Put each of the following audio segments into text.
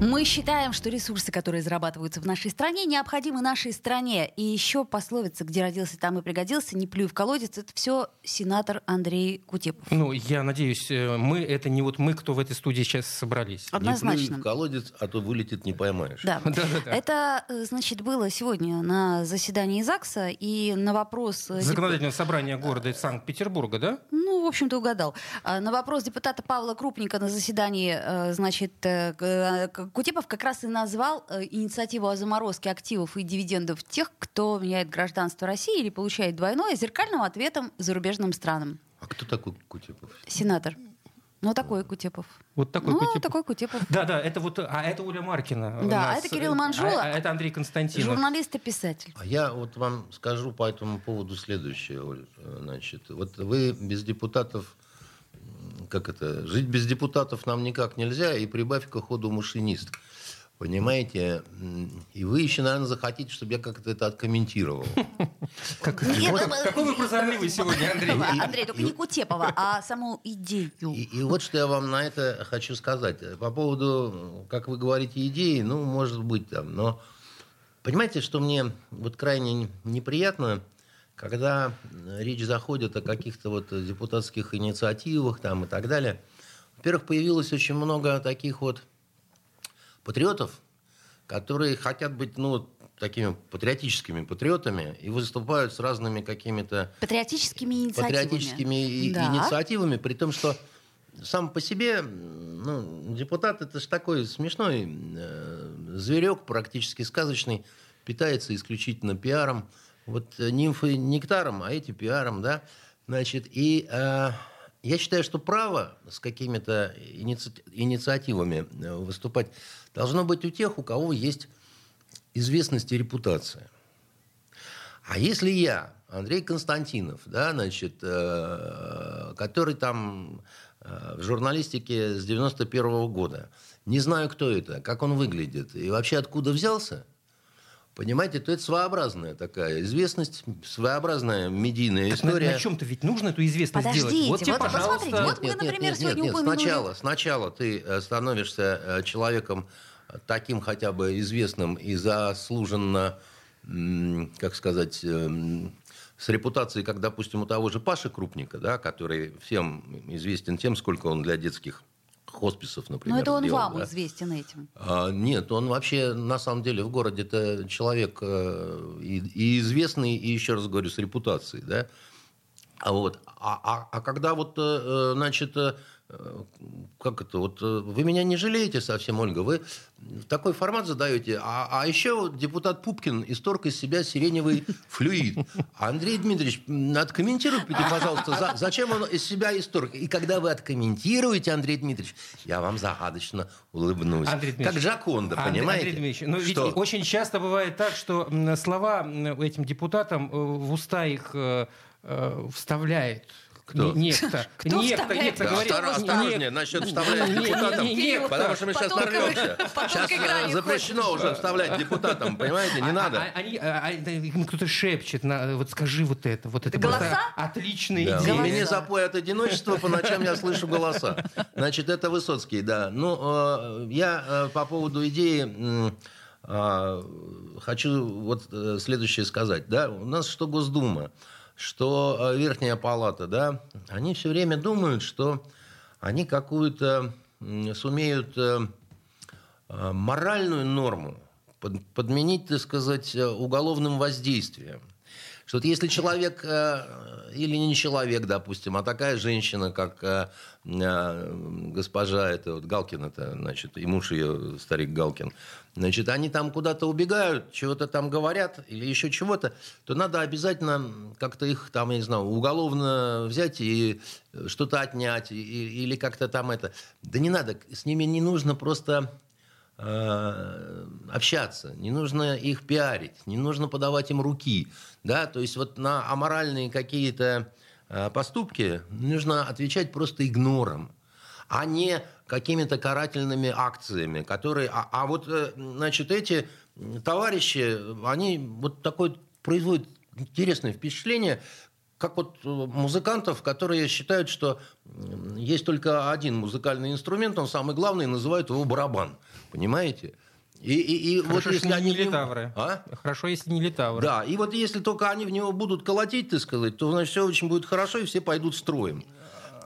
Мы считаем, что ресурсы, которые зарабатываются в нашей стране, необходимы нашей стране. И еще пословица, где родился, там и пригодился, не плюй в колодец, это все сенатор Андрей Кутепов. Ну, я надеюсь, э, мы, это не вот мы, кто в этой студии сейчас собрались. Однозначно. Не плюй в колодец, а то вылетит, не поймаешь. Да. Это, э, значит, было сегодня на заседании ЗАГСа, и на вопрос... э, Законодательное собрание города Санкт-Петербурга, да? Ну, в общем-то, угадал. А, На вопрос депутата Павла Крупника на заседании, значит, Кутепов как раз и назвал э, инициативу о заморозке активов и дивидендов тех, кто меняет гражданство России или получает двойное, зеркальным ответом зарубежным странам. А кто такой Кутепов? Сенатор. Ну, такой Кутепов. Вот такой ну, Кутепов. такой Кутепов. Да, да, это вот, а это Оля Маркина. Да, а это Кирилл э, Манжула. А, а это Андрей Константинов. Журналист и писатель. А я вот вам скажу по этому поводу следующее, Оль. Э, Значит, вот вы без депутатов, как это, жить без депутатов нам никак нельзя, и прибавь к ходу машинист. Понимаете? И вы еще, наверное, захотите, чтобы я как-то это откомментировал. Э, какой вы прозорливый сегодня, Андрей. Андрей, только не Кутепова, а саму идею. И, и вот что я вам на это хочу сказать. По поводу, как вы говорите, идеи, ну, может быть там, но понимаете, что мне вот крайне неприятно, когда речь заходит о каких-то вот депутатских инициативах там и так далее. Во-первых, появилось очень много таких вот патриотов, которые хотят быть, ну, такими патриотическими патриотами и выступают с разными какими-то Патриотическими инициативами. патриотическими Да. инициативами, при том, что сам по себе ну, депутат это же такой смешной э, зверек, практически сказочный, питается исключительно пиаром. Вот э, нимфы нектаром, а эти пиаром, да. Значит, и э, я считаю, что право с какими-то иници- инициативами э, выступать должно быть у тех, у кого есть известность и репутация. А если я, Андрей Константинов, да, значит, э, который там э, в журналистике с 91 года, не знаю, кто это, как он выглядит и вообще откуда взялся, понимаете, то это своеобразная такая известность, своеобразная медийная Так на- история. На, чем-то ведь нужно эту известность Подождите, сделать. Вот тебе, вот пожалуйста. посмотрите, вот мы, например, сегодня нет, упомянули- Сначала, сначала ты э, становишься э, человеком э, таким хотя бы известным и заслуженно, как сказать, эм, с репутацией, как, допустим, у того же Паши Крупника, да, который всем известен тем, сколько он для детских хосписов, например, Но это он сделал, вам да. известен этим. А, нет, он вообще на самом деле в городе-то человек э, и, и известный, и еще раз говорю, с репутацией, да. А вот, а, а, а когда вот, э, э, значит, э, как это, вот э, вы меня не жалеете совсем, Ольга, вы такой формат задаете, а, а еще вот депутат Пупкин исторг из себя сиреневый флюид. Андрей Дмитриевич, откомментируйте, пожалуйста, за- зачем он из себя исторг? И когда вы откомментируете, Андрей Дмитриевич, я вам загадочно улыбнусь. Андрей как Джаконда, Андрей- понимаете? Андрей Дмитриевич, ну ведь Что? очень часто бывает так, что слова этим депутатам э, в уста их э, э, вставляет Кто? не- некто. Кто некто, вставляет? некто Да, говорит. не- осторожнее, не- насчет вставлять депутатам. не- не- Потому что мы сейчас нарвемся. Сейчас э, запрещено уже вставлять депутатам, понимаете? Не А- надо. а- Они, а- а- им кто-то шепчет, на- вот скажи вот это, вот это Голоса? отличная Да. идея. Мне запой от одиночества, по ночам я слышу голоса. Значит, это Высоцкий, да. Ну, э, я э, по поводу идеи хочу вот э, следующее сказать. Да, у нас что Госдума, что э, Верхняя Палата, да, они все время думают, что они какую-то сумеют э, э, моральную норму под- подменить, так сказать, уголовным воздействием. Что вот если человек, э, или не человек, допустим, а такая женщина, как э, э, госпожа это вот Галкин, это, значит, и муж ее, старик Галкин, значит, они там куда-то убегают, чего-то там говорят или еще чего-то, то надо обязательно как-то их там, я не знаю, уголовно взять и что-то отнять, и- или как-то там это. Да не надо, с ними не нужно просто общаться, не нужно их пиарить, не нужно подавать им руки, да, то есть вот на аморальные какие-то э, поступки нужно отвечать просто игнором, а не какими-то карательными акциями, которые... А, а вот, э, значит, эти товарищи, они вот такой производят интересное впечатление, как вот э, музыкантов, которые считают, что есть только один музыкальный инструмент, он самый главный, называют его барабан. Понимаете? И, и, и Хорошо, вот если они не литавры. А? Хорошо, если не литавры. Да, и вот если только они в него будут колотить, так сказать, то значит все очень будет хорошо, и все пойдут строем.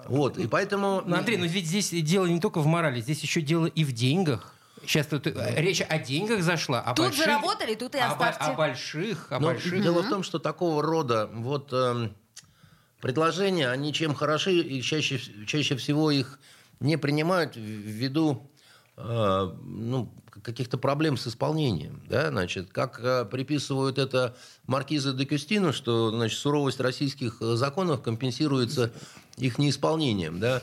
Вот, и поэтому... Ну, Андрей, но ведь здесь дело не только в морали, здесь еще дело и в деньгах. Сейчас тут э, речь о деньгах зашла. О тут больших, заработали, тут и оставьте. О, о больших, о Но больших. Дело в том, что такого рода вот э, предложения, они чем хороши, и чаще, чаще всего их не принимают ввиду ну, каких-то проблем с исполнением. Да? Значит, как э, приписывают это маркиза де Кюстину, что значит, суровость российских э, законов компенсируется их неисполнением. Да?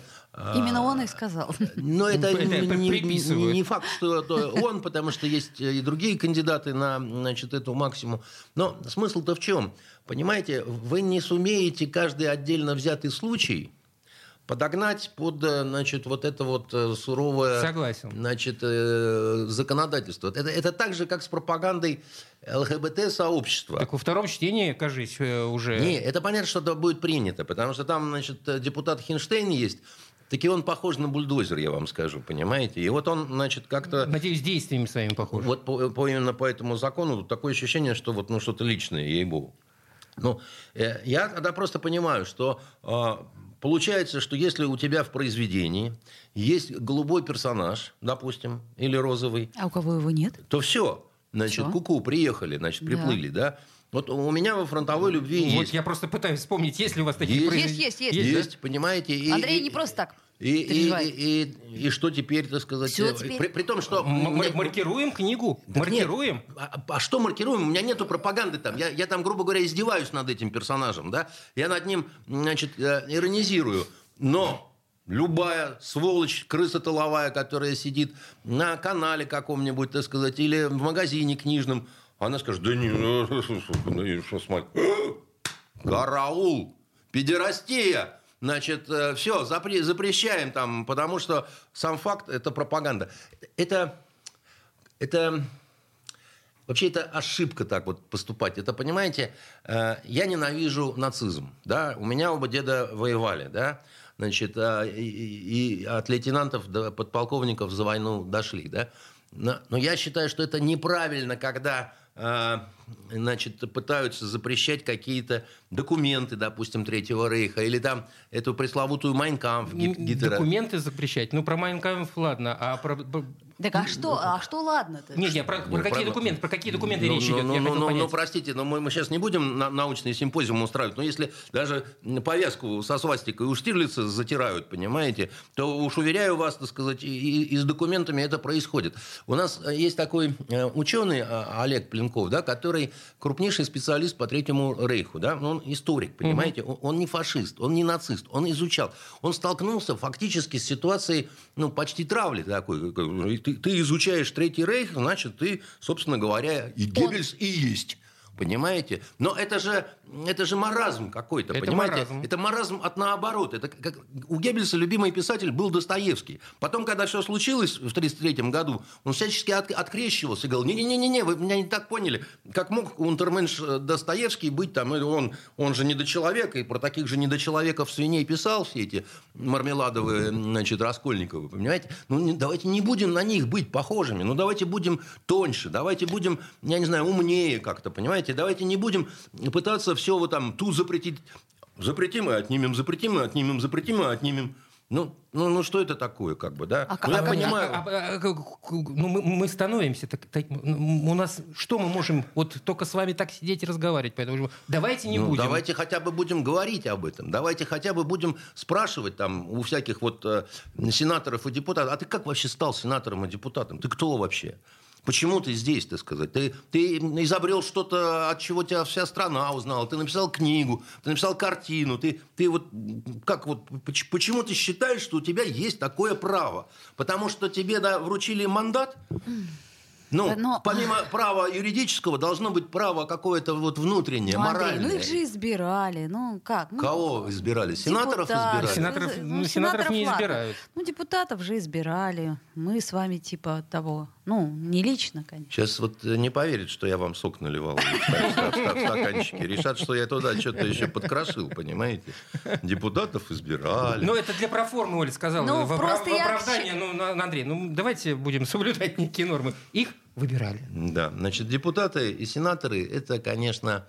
Именно он и сказал. Но это, это не, не, не факт, что это он, потому что есть и другие кандидаты на значит, эту максимум. Но смысл-то в чем? Понимаете, вы не сумеете каждый отдельно взятый случай подогнать под, э, значит, вот это вот э, суровое Согласен. Значит, э, законодательство. Это, это так же, как с пропагандой ЛГБТ-сообщества. Так во втором чтении, кажись, уже... Не, это понятно, что это будет принято, потому что там, значит, депутат Хинштейн есть, Таки он похож на бульдозер, я вам скажу, понимаете? И вот он, значит, как-то... Надеюсь, действиями своими похож. Вот по, по, именно по этому закону такое ощущение, что вот ну, что-то личное, ей-богу. Ну, я тогда просто понимаю, что а, Получается, что если у тебя в произведении есть голубой персонаж, допустим, или розовый... А у кого его нет? То все. Значит, все? куку, приехали, значит, приплыли, да? да? Вот у меня во фронтовой любви вот есть. Вот я просто пытаюсь вспомнить, есть ли у вас такие есть, произведения? Есть, есть, есть. Есть, да? понимаете? И, Андрей и, не просто так. И, и, и, и, и что теперь, так сказать? Все теперь? При, при том, что... М- маркируем книгу? Так маркируем? Нет. А, а что маркируем? У меня нету пропаганды там. Я, я там, грубо говоря, издеваюсь над этим персонажем. Да? Я над ним, значит, э, иронизирую. Но любая сволочь, крыса тыловая, которая сидит на канале каком-нибудь, так сказать, или в магазине книжном, она скажет, да не, ну, ну что смотри, караул, педерастия, Значит, э, все, запре- запрещаем там, потому что сам факт – это пропаганда. Это, это Вообще это ошибка так вот поступать. Это, понимаете, э, я ненавижу нацизм. Да? У меня оба деда воевали. Да? Значит, а, и, и от лейтенантов до подполковников за войну дошли. Да? Но, но я считаю, что это неправильно, когда а, значит, пытаются запрещать какие-то документы, допустим, Третьего Рейха, или там эту пресловутую Майнкамф Гитлера. Документы запрещать? Ну, про Майнкамф, ладно, а про... Так а что, а что ладно-то? Нет, нет, про, про какие документы, про какие документы ну, речь ну, идет? Ну, ну, ну, ну, простите, но мы, мы сейчас не будем на, научный симпозиум устраивать, но если даже повязку со свастикой у Штирлица затирают, понимаете, то уж уверяю вас, так сказать, и, и, и с документами это происходит. У нас э, есть такой э, ученый а, Олег Пленков, да, который крупнейший специалист по Третьему Рейху, да, он историк, понимаете, угу. он, он не фашист, он не нацист, он изучал, он столкнулся фактически с ситуацией, ну, почти травли такой, ты, ты изучаешь Третий Рейх, значит, ты, собственно говоря, и Геббельс и есть. Понимаете? Но это же, это же маразм какой-то, это понимаете? Маразм. Это маразм от наоборот. Это как, у Геббельса любимый писатель был Достоевский. Потом, когда все случилось в 1933 году, он всячески от, открещивался и говорил, не-не-не, вы меня не так поняли. Как мог унтерменш э, Достоевский быть там, он, он же недочеловек, и про таких же недочеловеков свиней писал все эти мармеладовые, значит, Раскольниковы, понимаете? Ну, не, давайте не будем на них быть похожими, ну, давайте будем тоньше, давайте будем, я не знаю, умнее как-то, понимаете? Давайте, давайте не будем пытаться все вот там ту запретить. Запретим и отнимем, запретим и отнимем, запретим и отнимем. Ну, ну, ну что это такое, как бы, да? А, ну, я а, понимаю. А, а, а, ну, мы, мы становимся так, так, у нас что мы можем вот только с вами так сидеть и разговаривать, поэтому давайте не ну, будем. Давайте хотя бы будем говорить об этом, давайте хотя бы будем спрашивать там у всяких вот э, сенаторов и депутатов, а ты как вообще стал сенатором и депутатом? Ты кто вообще? Почему ты здесь, так сказать? Ты, ты изобрел что-то, от чего тебя вся страна узнала. Ты написал книгу, ты написал картину. Ты, ты вот, как вот, почему ты считаешь, что у тебя есть такое право? Потому что тебе да, вручили мандат? Ну, Но- помимо права юридического, должно быть право какое-то вот внутреннее, Ну, Андрей, моральное. ну их же избирали. Ну как? Ну, Кого избирали? Сенаторов депутаты. избирали? Сенаторов- Ну, ну, сенаторов не ладно. избирают. Ну, депутатов же избирали. Мы с вами типа того. Ну, не лично, конечно. Сейчас вот э, не поверят, что я вам сок наливал в ста- ста- в стаканчике. Решат, что я туда что-то еще подкрошил, понимаете? Депутатов избирали. Ну, это для проформы, Оля сказала. Ну, в, просто в я оправдание, ну, Андрей, ну, давайте будем соблюдать некие нормы. Их выбирали. Да, значит, депутаты и сенаторы – это, конечно,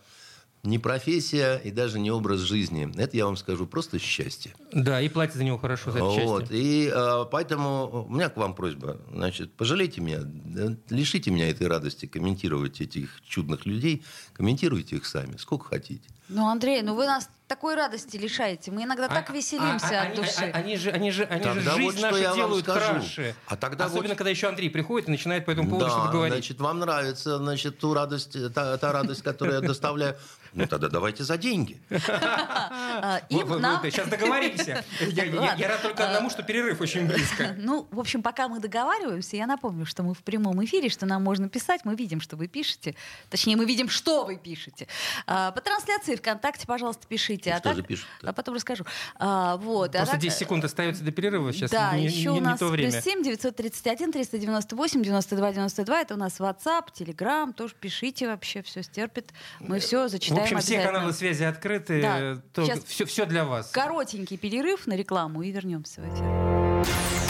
не профессия и даже не образ жизни. Это, я вам скажу, просто счастье. Да, и платят за него хорошо, за это счастье. Вот. И э, поэтому у меня к вам просьба. Значит, пожалейте меня, да, лишите меня этой радости комментировать этих чудных людей. Комментируйте их сами, сколько хотите. Ну, Андрей, ну вы нас такой радости лишаете. Мы иногда так А- веселимся а- от они, души. а- Они же, они же, они же жизнь вот нашу делают краше. А тогда Особенно, вот- когда еще Андрей приходит и начинает по этому поводу да, что-то говорить. значит, вам нравится, значит, ту радость, та, та радость, которую я доставляю. Ну, тогда давайте за деньги. А, сейчас договоримся. Я, рад только одному, что перерыв очень близко. Ну, в общем, пока мы договариваемся, я напомню, что мы в прямом эфире, что нам можно писать, мы видим, что вы пишете. Точнее, мы видим, что вы пишете. А, по трансляции ВКонтакте, пожалуйста, пишите. Ну, а так-? А потом расскажу. А, вот. а Просто так- 10 секунд остается до перерыва. Сейчас да, не, еще не- у не нас то время. плюс 7 931 398 92 92. Это у нас WhatsApp, Telegram. Тоже пишите вообще, все стерпит. Мы все В зачитаем общем, все каналы связи открыты. Да, то сейчас- все, все для вас. Коротенький перерыв на рекламу и вернемся в эфир.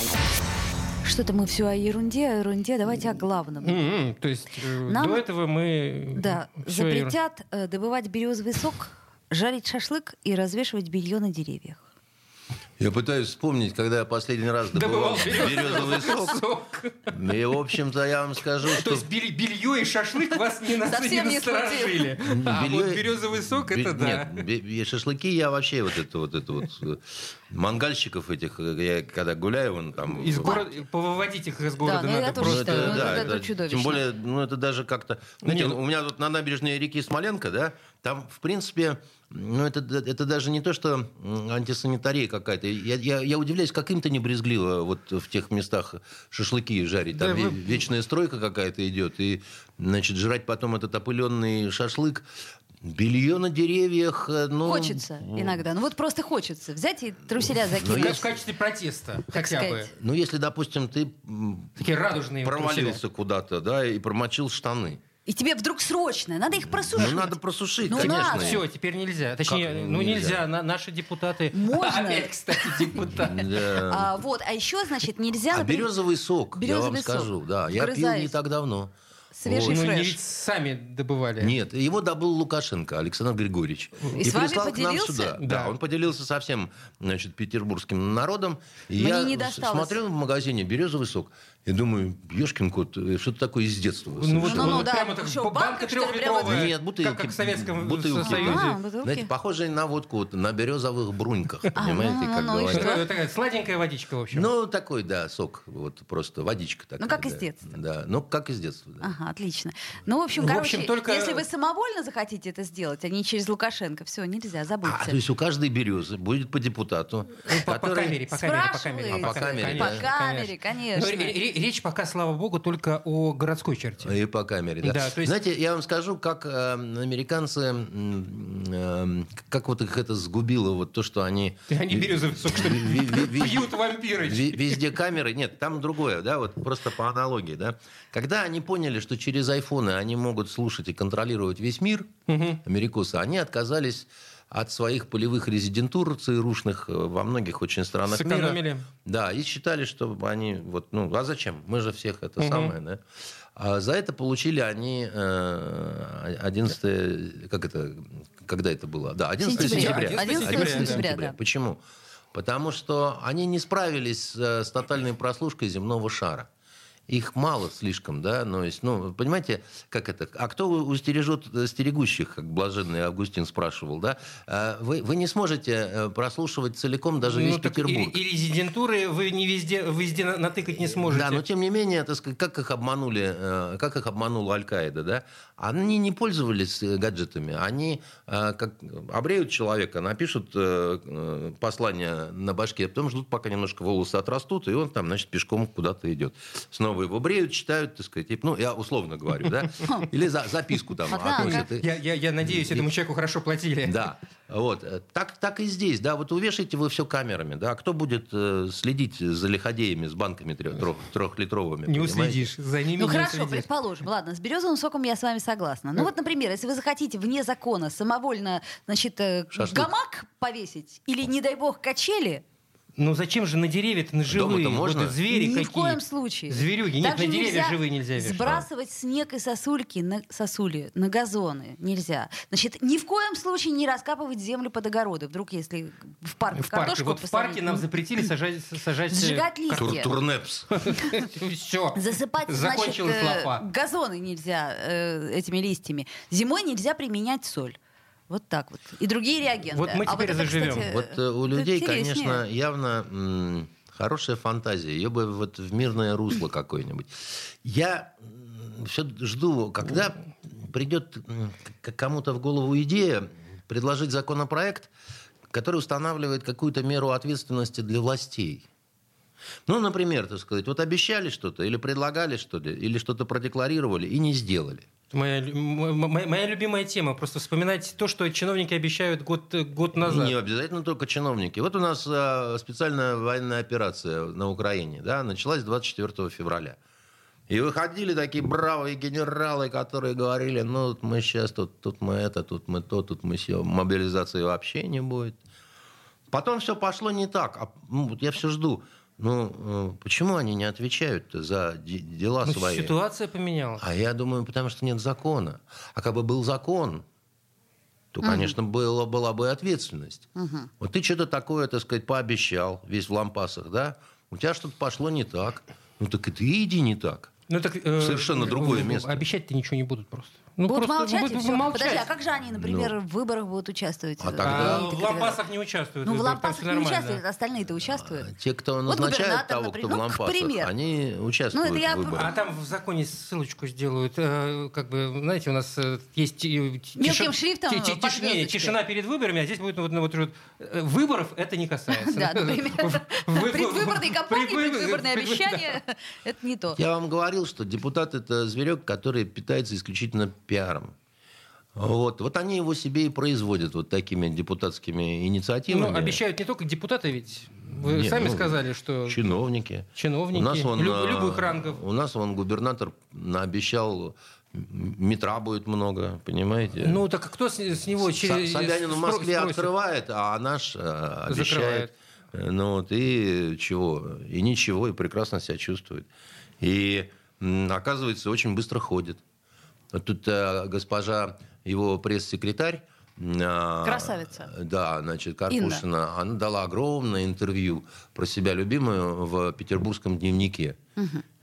Что-то мы все о ерунде, о ерунде. Давайте о главном. М-м, То есть э, Нам- до этого мы... Да, запретят э, добывать березовый сок, жарить шашлык и развешивать белье на деревьях. Я пытаюсь вспомнить, когда я последний раз добывал Добывал березовый сок. сок. И, в общем-то, я вам скажу, То что... есть белье, и шашлык вас не, Совсем не насторожили. А вот березовый сок, это да. Нет, шашлыки я вообще вот это вот это вот э, мангальщиков этих, э, я когда гуляю, вон там. Из города, повыводить их из города ну, я надо Ну, просто. ну, да, это чудовищно. Тем более, ну, это даже как-то... Знаете, ну- у меня тут на набережной реки Смоленко, да, там, в принципе, ну, это, это даже не то, что антисанитария какая-то. Я, я, я удивляюсь, как им-то не брезгливо вот в тех местах шашлыки жарить. Там Да, вы- вечная стройка какая-то идет. И, значит, жрать потом этот опыленный шашлык. Белье на деревьях, э, ну... Хочется иногда. Ну вот просто хочется взять и труселя Как закинуть. в качестве протеста, Так хотя бы. сказать. Ну, если, допустим, ты Такие радужные провалился куда-то, да, и промочил штаны. И тебе вдруг срочно, надо их просушить. Ну, надо просушить, Ну, конечно. надо. Все, теперь нельзя. Точнее, Как ну нельзя? нельзя. На- наши депутаты. Можно. Опять, кстати, депутаты. Да. А, вот, а еще, значит, нельзя... А березовый сок, я вам Березовый сок. скажу, да, я пил Вгрызаюсь. не так давно. Свежий Ну, не фреш. ведь сами добывали. Нет, его добыл Лукашенко, Александр Григорьевич. И с вами прислал к нам сюда. Да. Да, он поделился со всем значит, петербургским народом. И Мне я не досталось. смотрел в магазине березовый сок и думаю, ешкин кот, э, что-то такое из детства. Ну, вот. Ну-ну, вот да. прямо так Что, банка банка, трехлитровая. Нет, бутылки. Как, как в Советском Бутылки. Союзе. А, бутылки. Знаете, похожие на водку, вот, на березовых бруньках, понимаете, ну, как ну, говорят. такая сладенькая водичка, в общем. Ну, такой, да, сок, вот просто водичка такая. Ну, как из детства. Да, ну, как из детства, да. Ага, отлично. Ну, в общем, короче, общем, только- если вы самовольно захотите это сделать, а не через Лукашенко, все, нельзя, забудьте. А, то есть у каждой березы будет по депутату, Ну, по, по который- камере, по камере, по камере. А, по камере, По да. камере, конечно. Речь пока, слава богу, только о городской черте. И по камере, да. Да, есть- Знаете, я вам скажу, как э, американцы, э, как вот их это сгубило, вот то, что они... Они березовый сок, что пьют вампиры. Везде камеры. Нет, там другое, да, вот просто по аналогии, да. Когда они поняли, что через айфоны они могут слушать и контролировать весь мир, америкосы, они отказались от своих полевых резидентур ЦРУшных э, во многих очень странах Сэкономили. мира. Да, и считали, что они вот, ну, а зачем? Мы же всех это самое, да. А за это получили они э, 11 как это, когда это было? Да, 11 Сентября. сентября. 11 сентября, сентября, да. Почему? Потому что они не справились э, с тотальной прослушкой земного шара. Их мало слишком, да, но есть, ну, понимаете, как это, а кто устережет стерегущих, как блаженный Августин спрашивал, да, А вы, вы не сможете э, прослушивать целиком даже весь Ну, так Петербург. И, и резидентуры вы не везде, везде на- натыкать не сможете. Да, но тем не менее, так сказать, как их обманули, э, как их обманула Аль-Каида, да? Они не пользовались э, гаджетами, они э, как обреют человека, напишут э, э, послание на башке, а потом ждут, пока немножко волосы отрастут, и он там, значит, пешком куда-то идет. Снова его бреют, читают, так сказать, ну, я условно говорю, да? Или за- записку там Однако. относят. Я, я, я надеюсь, этому человеку хорошо платили. да, вот. э, Так, так и здесь, да, вот увешайте вы все камерами, да, кто будет э, следить за лиходеями с банками трех- трех- трехлитровыми? Не понимаете? уследишь. За ними Ну не хорошо, уследишь. предположим. Ладно, с березовым соком я с вами согласна. Ну вот, например, если вы захотите вне закона самовольно, значит, э, Шашлык. гамак повесить или, не дай бог, качели, Ну зачем же на деревья-то на живые? Дома-то можно? Вот звери ни какие. в коем случае. Зверюги. Нет, Также на деревья нельзя живые нельзя вешать. Сбрасывать снег и сосульки на сосули, на газоны нельзя. Значит, ни в коем случае не раскапывать землю под огороды. Вдруг, если в парке В парке. картошку Вот в парке нам запретили сажать... сажать Сжигать листья. Тур- Турнепс. Все. Засыпать, значит, Закончилась э, газоны нельзя э, этими листьями. Зимой нельзя применять соль. Вот так вот. И другие реагенты. Вот мы А теперь это, заживем. кстати, Вот э, у это людей, конечно, явно м, хорошая фантазия. Ее бы вот в мирное русло какое-нибудь. Я все жду, когда придет к кому-то в голову идея предложить законопроект, который устанавливает какую-то меру ответственности для властей. Ну, например, так сказать, вот обещали что-то, или предлагали что-то, или что-то продекларировали и не сделали. Моя, лю- м- м- моя любимая тема. Просто вспоминать то, что чиновники обещают год, год назад. Не обязательно только чиновники. Вот у нас э, специальная военная операция на Украине, да, началась 24 февраля. И выходили такие бравые генералы, которые говорили, ну, вот мы сейчас тут, тут мы это, тут мы то, тут мы все, мобилизации вообще не будет. Потом все пошло не так. А, ну, вот я все жду. Ну, э, почему они не отвечают за де- дела Ну, свои? ситуация поменялась. А я думаю, потому что нет закона. А как бы был закон, то, конечно, было, была бы ответственность. Вот ты что-то такое, так сказать, пообещал, весь в лампасах, да? У тебя что-то пошло не так. Ну так и ты иди не так. Ну, так, э, Совершенно другое в- в- место. Обещать-то ничего не будут просто. Ну, Будут просто молчать, будут и всё. молчать. Подожди, а как же они, например, Ну. в выборах будут участвовать? А Э, тогда- А в лампасах не участвуют. Ну, в лампасах не участвуют, остальные-то участвуют. Те, кто Вот назначает губернатор, того, кто например. в Ну, к лампасах, примеру. они участвуют Ну, это я- в выборах. А там в законе ссылочку сделают. э, Как бы, знаете, у нас э, есть... Мелким тиши- шрифтом тиш- звездочке. Тишина перед выборами, а здесь будет вот, вот, вот, выборов это не касается. Да, например, Вы- предвыборные кампании, предвыбор- предвыборные предвы- обещания – это не то. Я вам говорил, что депутат это зверек, который питается исключительно пиаром. Вот. вот они его себе и производят вот такими депутатскими инициативами. Ну, обещают не только депутаты ведь. Вы Не, сами ну, сказали, что Чиновники. чиновники У нас он, люб- а, любых рангов. У нас он губернатор обещал, м, метра будет много, понимаете? Ну, так кто с, с него через... Собянин в Москве спросит? открывает, а наш э, обещает. Закрывает. Э, Ну вот, и чего? И ничего, и прекрасно себя чувствует. И оказывается, очень быстро ходит. Вот Тут э, госпожа, его пресс-секретарь, а, Красавица. Да, значит, Карпушина. Она дала огромное интервью про себя любимую в петербургском дневнике,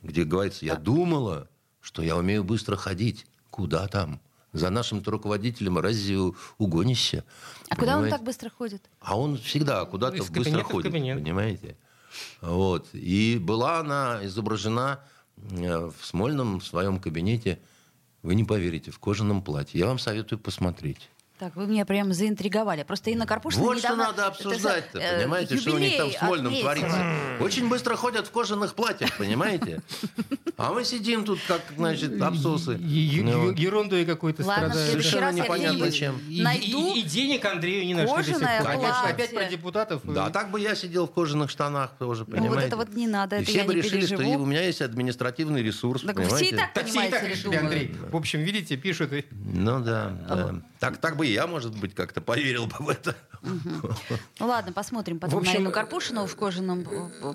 где говорится, я думала, что я умею быстро ходить. Куда там? За нашим-то руководителем разве угонишься? А куда он Понимаете? так быстро ходит? А он всегда куда-то Из быстро ходит, понимаете? Вот. И была она изображена э, в Смольном в своем кабинете, вы не поверите, в кожаном платье. Я вам советую посмотреть. Так, вы меня прям заинтриговали. Просто Инна Карпушина Вот что недавно... надо обсуждать-то, это, э, понимаете, что у них там в Смольном отметила. творится. Очень быстро ходят в кожаных платьях, понимаете? А мы сидим тут, как, значит, абсусы. Е- Ну, Ерундой какой-то следующий Совершенно раз я непонятно чем. И, найду и- денег Андрею не нашли. Конечно. Опять про депутатов. Да, а так бы я сидел в кожаных штанах тоже, Ну, понимаете? вот это вот не надо, это все бы решили, что у меня есть административный ресурс, Так вы все понимаете? и так Так все и так решили. Андрей. В общем, видите, пишут. и- Ну да, да. Так, так бы я, может быть, как-то поверил бы в это. Ну ладно, посмотрим потом В общем, на Инну Карпушину в кожаном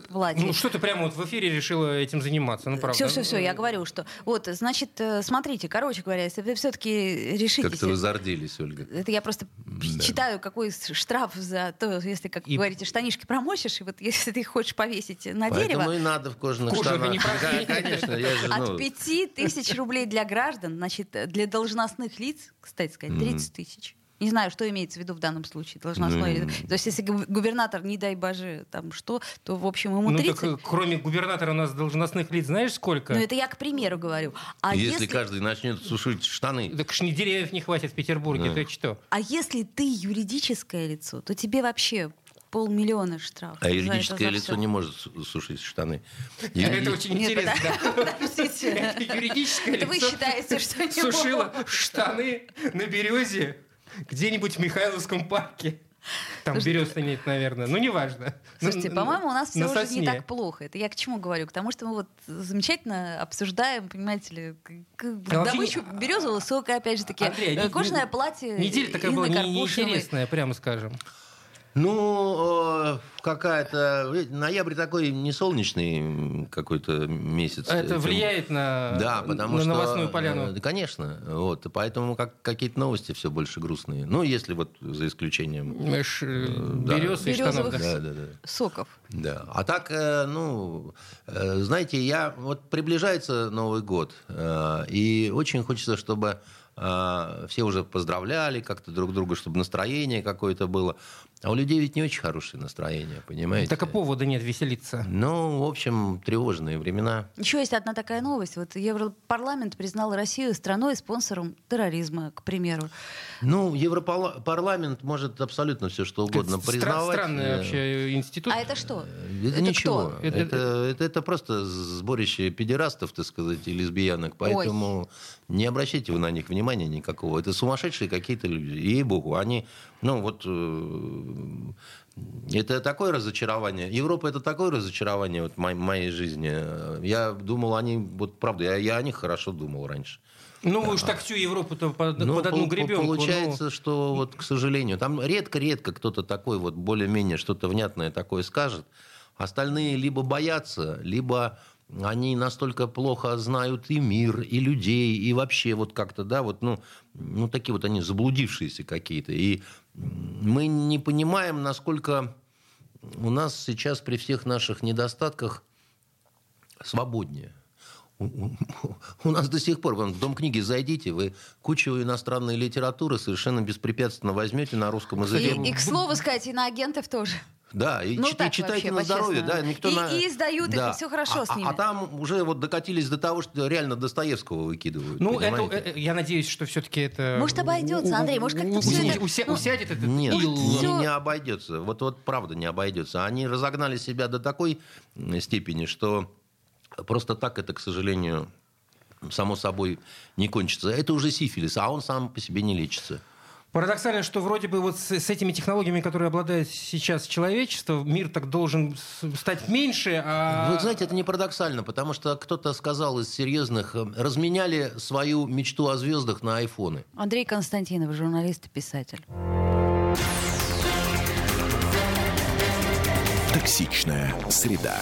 платье. Ну что ты прямо вот в эфире решила этим заниматься, ну правда. Все, все, все, я говорю, что вот, значит, э, смотрите, короче говоря, если вы все-таки решитесь... Как-то вы зарделись, Ольга. Это я просто Да. читаю, какой штраф за то, если, как И- говорите, штанишки промочишь, и вот если ты их хочешь повесить на дерево, Поэтому и надо в кожаных Кожа, штанах. не Да, Конечно, я же, от ну, 5 тысяч рублей для граждан, значит, для должностных лиц, кстати сказать, 30 тысяч. Не знаю, что имеется в виду в данном случае. Должностное Ну, лицо. То есть, если гу- губернатор, не дай боже, там что, то, в общем, ему Ну 30. так э, кроме губернатора у нас должностных лиц знаешь сколько? Ну, это я к примеру говорю. А если, если, каждый начнет сушить штаны, Так ж ни деревьев не хватит в Петербурге, Да. ты что? а если ты юридическое лицо, то тебе вообще полмиллиона штраф. а юридическое это лицо всё. не может су- сушить штаны. Это Юриди- очень Нет, интересно. Подождите. Это юридическое Это вы лицо считаете, что не сушило штаны на березе где-нибудь в Михайловском парке. Там берез нет, наверное. Ну, неважно. Слушайте, На- по-моему, у нас все уже не сосне. так плохо. Это я к чему говорю? К тому, что мы вот замечательно обсуждаем, понимаете ли, А добычу березового сока, опять же таки, Андрей, э, не- кожаное не- платье Неделя такая была не- неинтересная, прямо скажем. Ну, э, какая-то... Ноябрь такой не солнечный какой-то месяц. Это влияет на, Да, потому на что... новостную поляну. э, да, Конечно. Вот, и поэтому как, какие-то новости все больше грустные. Ну, если вот за исключением... Ш- да. Берез и штанов. Да. Да, да. Соков. Да. А так, э, ну, э, знаете, я вот приближается Новый год, э, и очень хочется, чтобы э, все уже поздравляли как-то друг друга, чтобы настроение какое-то было. А у людей ведь не очень хорошее настроение, понимаете? Так и повода нет веселиться. Ну, в общем, тревожные времена. Еще есть одна такая новость. Вот Европарламент признал Россию страной спонсором терроризма, к примеру. Ну, Европарламент может абсолютно все что угодно Это признавать. Странный Э, вообще институт. А это что? Это, Это ничего. кто? Это, Это- это, это, просто сборище педерастов, так сказать, и лесбиянок. Поэтому не обращайте вы на них внимания никакого. Это сумасшедшие какие-то люди. Ей-богу, они... Ну, вот... э, Это такое разочарование. Европа это такое разочарование вот, в моей, моей жизни. Я думал, они... Вот правда, я, я о них хорошо думал раньше. Ну, мы уж так всю Европу-то под, Ну, под одну гребенку. ну. Получается, что вот, к сожалению, там редко-редко кто-то такой вот более-менее что-то внятное такое скажет. Остальные либо боятся, либо они настолько плохо знают и мир, и людей, и вообще вот как-то, да, вот, ну, ну такие вот они заблудившиеся какие-то. И мы не понимаем, насколько у нас сейчас при всех наших недостатках свободнее. У- нас до сих пор, вон, в Дом книги зайдите, вы кучу иностранной литературы совершенно беспрепятственно возьмете на русском языке. И, и, к слову сказать, и на агентов тоже. Да, и Ну, так читайте вообще, на здоровье, да, никто И- на... и издают их, и всё хорошо а, с а- ними. А там уже вот докатились до того, что реально Достоевского выкидывают. Ну, это, понимаете? э, я надеюсь, что все-таки это... Может, обойдется, Андрей, может, как-то всё у- это- уся- Усядет этот Нет, ил. не, не обойдется. Вот, вот правда не обойдется. Они разогнали себя до такой степени, что просто так это, к сожалению, само собой не кончится. Это уже сифилис, а он сам по себе не лечится. Парадоксально, что вроде бы вот с, с этими технологиями, которые обладает сейчас человечество, мир так должен стать меньше, а... Вы знаете, это не парадоксально, потому что кто-то сказал из серьезных, э, разменяли свою мечту о звездах на айфоны. Андрей Константинов, журналист и писатель. Токсичная среда.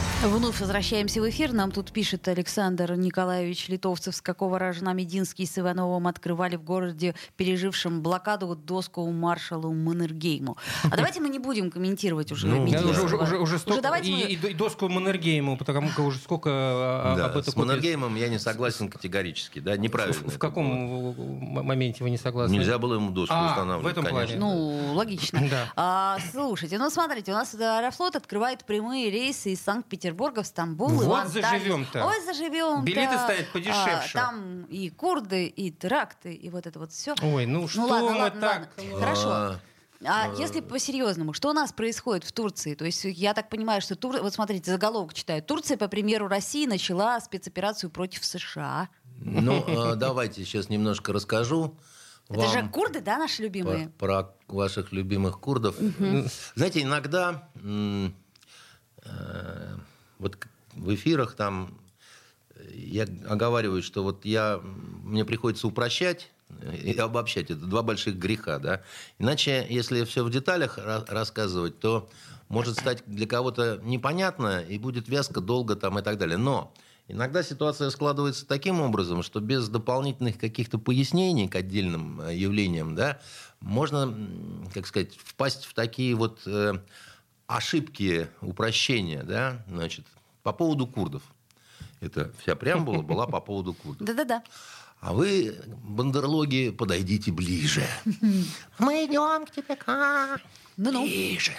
Вновь возвращаемся в эфир. Нам тут пишет Александр Николаевич Литовцев, с какого рожна Мединский с Ивановым открывали в городе, пережившем блокаду, доску маршалу Маннергейму. А давайте мы не будем комментировать уже Ну, Да, уже, уже, уже, уже столько- давайте и, мы- и, и доску Маннергейму, потому что уже сколько а, Да, об этом с Маннергеймом я не согласен категорически. Да, неправильно. В, в каком м- моменте вы не было. согласны? Нельзя было ему доску А, устанавливать, в этом конечно. плане. Ну, логично. Да. А, слушайте, ну смотрите, у нас Аэрофлот открывает прямые рейсы из Санкт-Петербурга в Стамбул. Вот в Анталию. заживем-то. Ой, заживем. Билеты стоят подешевше. там и курды, и теракты, и вот это вот все. Ой, ну что ладно, мы ладно, так... ладно. Хорошо. А, А если по-серьезному, что у нас происходит в Турции? То есть я так понимаю, что Тур... вот смотрите, заголовок читаю. Турция, по примеру России, начала спецоперацию против США. Ну, э, давайте сейчас немножко расскажу. Это же курды, да, наши любимые? про ваших любимых курдов. Знаете, иногда э, вот в эфирах там я оговариваю, что вот я, мне приходится упрощать и обобщать. Это два больших греха, да. Иначе, если все в деталях ра- рассказывать, то может стать для кого-то непонятно и будет вязко, долго там и так далее. Но иногда ситуация складывается таким образом, что без дополнительных каких-то пояснений к отдельным э, явлениям, да, можно, как сказать, впасть в такие вот э, ошибки, упрощения, да, значит, по поводу курдов. Это вся преамбула была по поводу курдов. Да-да-да. А вы, бандерлоги, подойдите ближе. Мы идем к тебе как Ну-ну. ближе.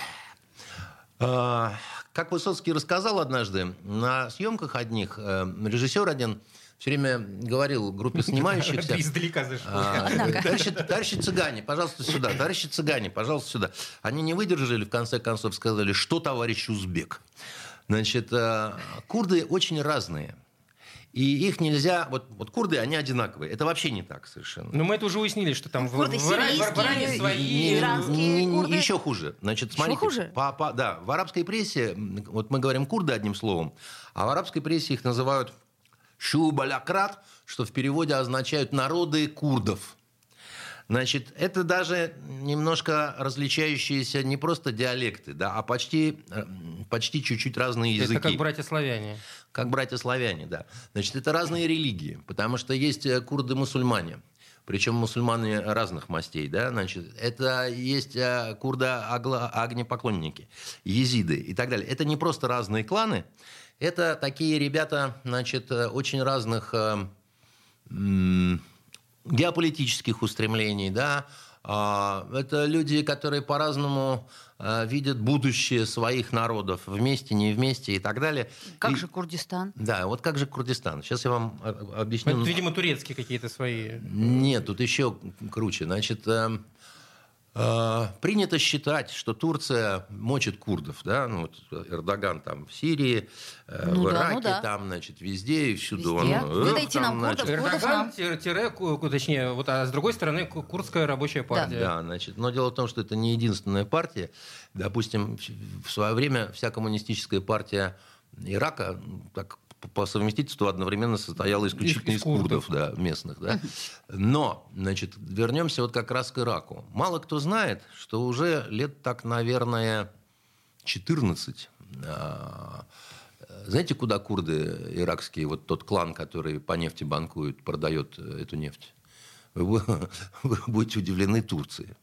А, Как Высоцкий рассказал однажды, на съемках одних э, режиссер один все время говорил группе снимающихся... Издалека зашел. А. Товарищи, цыгане, пожалуйста, сюда. Товарищи цыгане, пожалуйста, сюда. Они не выдержали, в конце концов сказали, что товарищ узбек. Значит, э, курды очень разные. И их нельзя... Вот, вот курды, они одинаковые. Это вообще не так совершенно. Ну, мы это уже уяснили, что там в- Курды в Ира- в сирийские, Иране свои... иранские курды. Еще хуже. Значит, смотрите, хуже? По, по- да, в арабской прессе, вот мы говорим курды одним словом, а в арабской прессе их называют шубалякрат, что в переводе означают народы курдов. Значит, это даже немножко различающиеся не просто диалекты, да, а почти, э, почти чуть-чуть разные языки. Это как братья-славяне. Как братья-славяне, да. Значит, это разные религии, потому что есть э, курды-мусульмане. Причем мусульмане разных мастей, да, значит, это есть э, курды-огнепоклонники, езиды и так далее. Это не просто разные кланы, это такие ребята, значит, э, очень разных э, геополитических устремлений, да, это люди, которые по-разному э, видят будущее своих народов, вместе, не вместе и так далее. Как И- же Курдистан? да, вот как же Курдистан? Сейчас я вам э, объясню. Ну, это, видимо, турецкие какие-то свои... Нет, тут еще круче. Значит, э, э, принято считать, что Турция мочит курдов, да, ну вот Эрдоган там в Сирии, э, Ну в да, Ираке, ну да. там, значит, везде и всюду. Везде. Он, Выдайте эх, нам там, курдов, значит, курдов Эрдоган, нам. тире, точнее, вот, а с другой стороны, ку- курдская рабочая партия. Да, значит, но дело в том, что это не единственная партия. Допустим, в- свое время вся коммунистическая партия Ирака так, по- совместительству одновременно состояла исключительно Из- из, курдов. курдов, да, местных. Да. Но, значит, вернемся вот как раз к Ираку. Мало кто знает, что уже лет так, наверное, 14 а, знаете, куда курды иракские, вот тот клан, который по нефти банкует, продает э, эту нефть? Вы, вы будете удивлены Турции.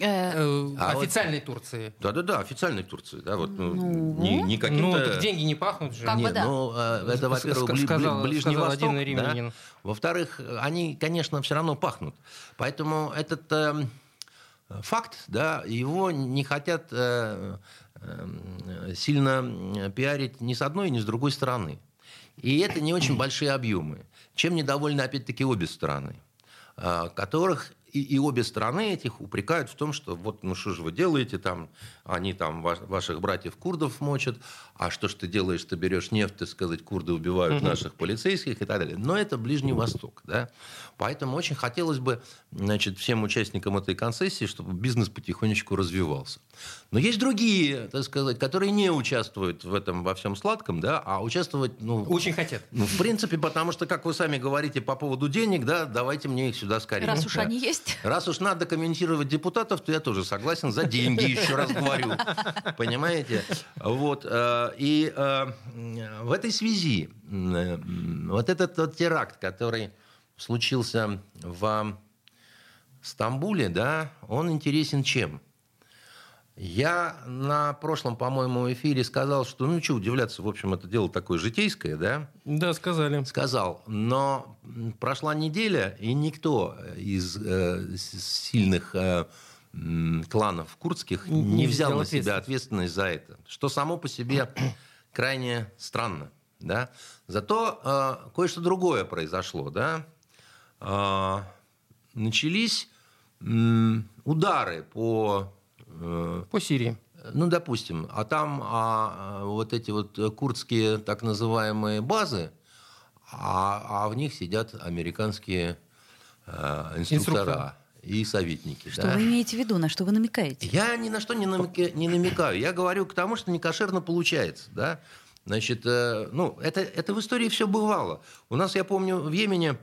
Э, Э, А вот- Официальной Турции. Да-да-да, официальной Турции. Да, вот, ну, Ну. не. Ну, так деньги не пахнут же. Как бы Нет, да. ну, э, это, во-первых, бли- сказал- Ближний сказал Восток. один да. Во-вторых, они, конечно, все равно пахнут. Поэтому этот э, факт, да, его не хотят э, э, сильно э, пиарить ни с одной, ни с другой стороны. И это не очень большие объемы. Чем недовольны, опять-таки, обе стороны, э, которых и, и обе стороны этих упрекают в том, что вот, ну что же вы делаете там, они там ва- ваших братьев курдов мочат, а что ж ты делаешь, ты берешь нефть, ты сказать, курды убивают наших полицейских и так далее. Но это Ближний Восток, да. Поэтому очень хотелось бы, значит, всем участникам этой концессии, чтобы бизнес потихонечку развивался. Но есть другие, так сказать, которые не участвуют в этом во всем сладком, да, а участвовать, ну, Очень хотят. ну, в принципе, потому что, как вы сами говорите по поводу денег, да, давайте мне их сюда скорее. Раз уж Да. они есть. Раз уж надо комментировать депутатов, то я тоже согласен за деньги, еще раз говорю. Понимаете? Вот. э, И э, в этой связи э, вот этот вот теракт, который случился в Стамбуле, да, он интересен чем? Я на прошлом, по-моему, эфире сказал, что, ну, что удивляться, в общем, это дело такое житейское, да, Да, сказали. сказал, но прошла неделя, и никто из э, сильных э, кланов курдских Не не, взял на себя ответственность. за это, что само по себе крайне странно, да. Зато э, кое-что другое произошло, да. А, начались м, удары по э, По Сирии. ну, допустим, а там а, а, вот эти вот курдские так называемые базы, а, а в них сидят американские э, инструктора. Инструктора. и советники. Что да. вы имеете в виду, на что вы намекаете? Я ни на что не, намека- не намекаю. Я говорю к тому, что некошерно получается. Да? Значит, э, ну, это, это в истории все бывало. У нас, я помню, в Йемене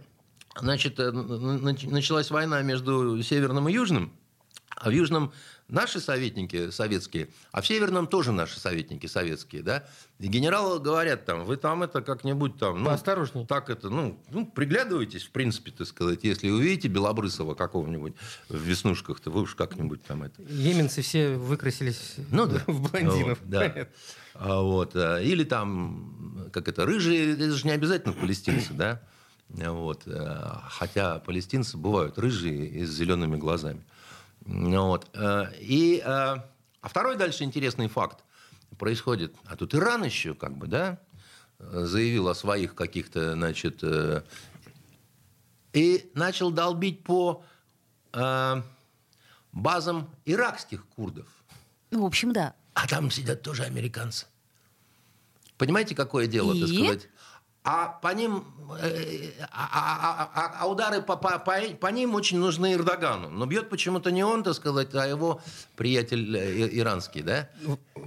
значит, э, началась война между Северным и Южным. А в Южном наши советники советские, а в Северном тоже наши советники советские, да. И генералы говорят там, вы там это как-нибудь там... Ну, Поосторожней. Так это, ну, ну, приглядывайтесь, в принципе, так сказать. Если увидите Белобрысова какого-нибудь в веснушках-то, вы уж как-нибудь там это... Еменцы все выкрасились Ну да. в блондинов. Вот, да. А Вот. а, Или там, как это, рыжие, это же не обязательно палестинцы, да? Вот. а, Хотя палестинцы бывают рыжие и с зелеными глазами. Ну Вот. а, И, а а второй дальше интересный факт происходит. А тут Иран еще, как бы, да, заявил о своих каких-то, значит, э, и начал долбить по э, базам иракских курдов. Ну, в общем, да. А там сидят тоже американцы. Понимаете, какое дело, так И? сказать? А по ним, э, а, а- а- а удары по, по- по- по ним очень нужны Эрдогану. Но бьет почему-то не он, так сказать, а его приятель э, иранский, да?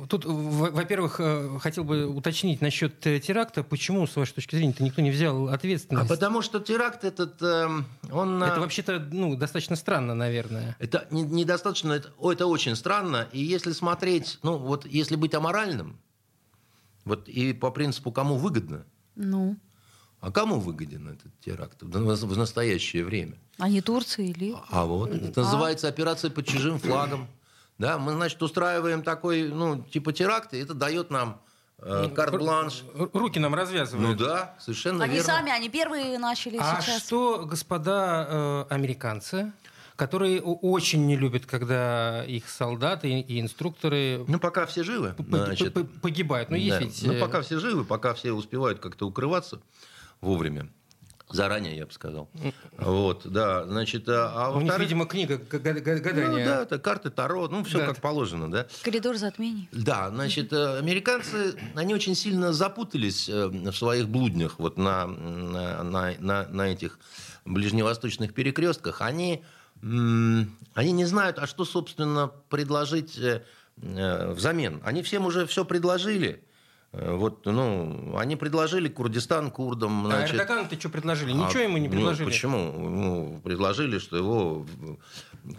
Тут, во-первых, э, хотел бы уточнить насчет э, теракта. Почему, с вашей точки зрения, никто не взял А ответственность? потому что теракт этот, э, он... Это э, вообще-то ну, достаточно странно, наверное. Это не- недостаточно, это, это очень странно. И если смотреть, ну вот если быть аморальным, вот и по принципу, кому выгодно, Ну, а кому выгоден этот теракт в настоящее время? а не Турция или... А вот это называется операция под чужим флагом. Да, мы, значит, устраиваем такой, ну, типа теракт, и это дает нам э, карт-бланш. Р- Руки нам Ну развязывают. да, совершенно Они верно. сами, они первые начали а сейчас. что, господа э, американцы, которые очень не любят, когда их солдаты и, инструкторы Ну, пока все живы. значит, погибают? Ну, есть Да. ведь... Ну, э, пока все живы, пока все успевают как-то укрываться вовремя. Заранее, я бы сказал. Вот, да, значит, а, а У них, видимо, книга г- г- г- Ну, гадания. да, это карты Таро, ну, все Да. как положено, да. Коридор затмений. Да, значит, э, американцы, они очень сильно запутались э, в своих блуднях вот на, на, на, на- этих ближневосточных перекрестках. Они, они не знают, а что, собственно, предложить э, э, взамен. Они всем уже все предложили. Э, Вот, ну, они предложили Курдистан курдам, А значит, Эрдогану-то что предложили? Ничего а, ему не ну, предложили. почему? Ну, предложили, что его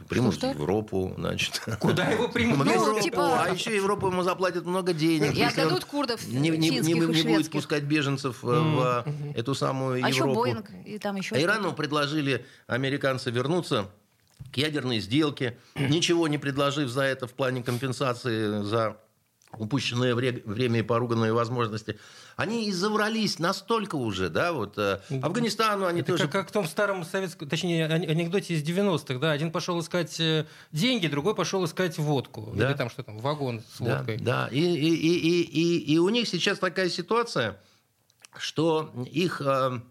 примут Что-что? в Европу, значит. Куда его примут? В Ну, Европу. типа- А еще Европа ему заплатит много денег. И отдадут курдов не, не- не- не будет пускать беженцев э, в эту самую А еще Европу. Боинг, и там еще А Ирану предложили американцы вернуться к ядерной сделке, ничего не предложив за это в плане компенсации за упущенное вре- время и поруганные возможности. Они и заврались настолько уже, да, вот. э, Афганистану они Это тоже... как, как в том старом советском, точнее, ан- анекдоте из 90-х, да, один пошел искать э, деньги, другой пошел искать водку. Да. Или там что там, вагон с Да, водкой. да. И, и, и, и, и, и у них сейчас такая ситуация, что их, э,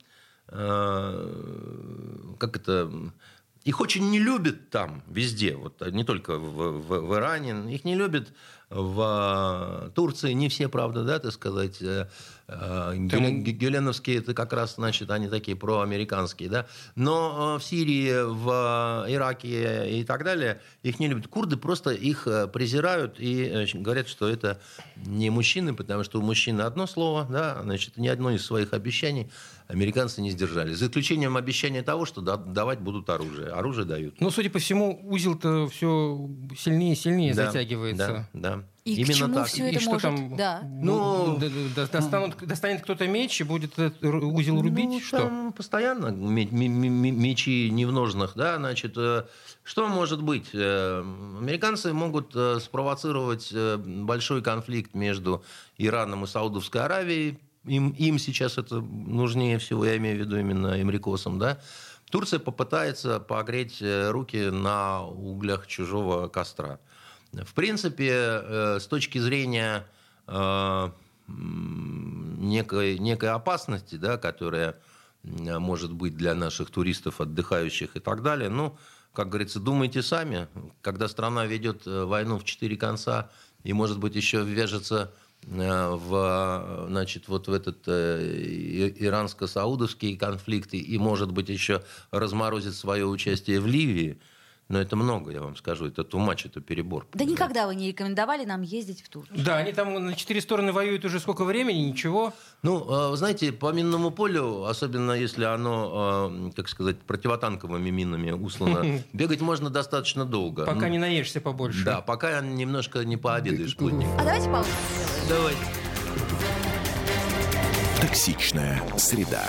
э, как это, их очень не любят там везде, вот не только в, в- в Иране, их не любят в э, Турции, не все, правда, да, так сказать. э, э, Гюлен- Гюленовские, это как раз, значит, они такие проамериканские, да. Но э, в Сирии, в Ираке и так далее их не любят. Курды просто их презирают и говорят, что это не мужчины, потому что у мужчины одно слово, да, значит, ни одно из своих обещаний американцы не сдержали. За исключением обещания того, что да- давать будут оружие. Оружие дают. Ну, судя по всему, узел-то все сильнее и сильнее Да, затягивается. Да, да. И к Именно чему так. всё И это что может- там? да. Ну, д- достанут- достанет кто-то меч и будет этот узел рубить? Ну, что? там постоянно ме- ме- ме- мечи не в ножнах, да, значит, э, что может быть? Э, Американцы могут э, спровоцировать большой конфликт между Ираном и Саудовской Аравией. Им, им сейчас это нужнее всего, я имею в виду именно америкосам, да. Турция попытается погреть э, руки на углях чужого костра. В принципе, э, с точки зрения э, некой, некой опасности, да, которая может быть для наших туристов, отдыхающих и так далее. Ну, как говорится, думайте сами. Когда страна ведет войну в четыре конца и, может быть, еще ввяжется в, значит, вот в этот э, иранско-саудовский конфликт и, может быть, еще разморозит свое участие в Ливии, Но это много, я вам скажу. Это тумач, это перебор. Да никогда вы не рекомендовали нам ездить в Турцию. Да, они там на четыре стороны воюют уже сколько времени, ничего. Ну, э, вы знаете, по минному полю, особенно если оно, э, как сказать, противотанковыми минами услано, бегать можно достаточно долго. Пока Ну, не наешься побольше. Да, пока немножко не пообедаешь плотненько. А давайте паузу сделаем. Давайте. Токсичная среда.